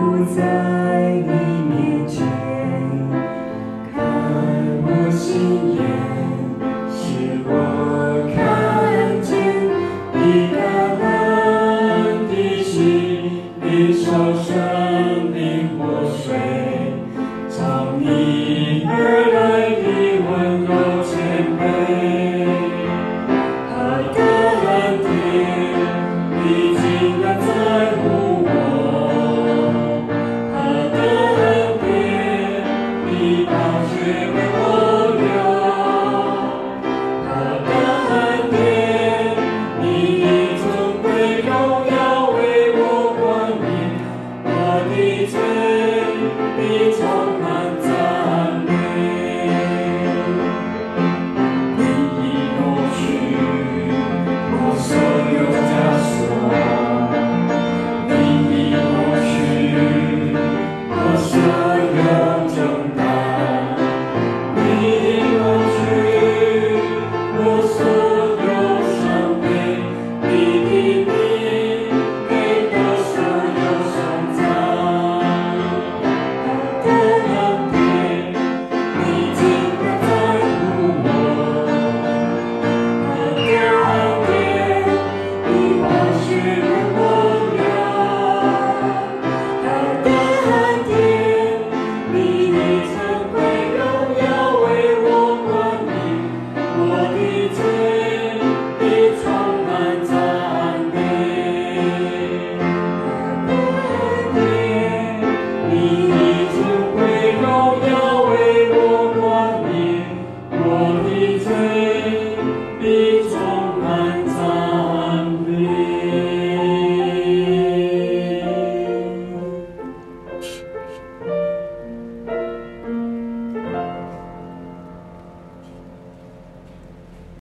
不在你面前，看我心眼，是我看见你感恩的心，你受生命活水，从你而 It's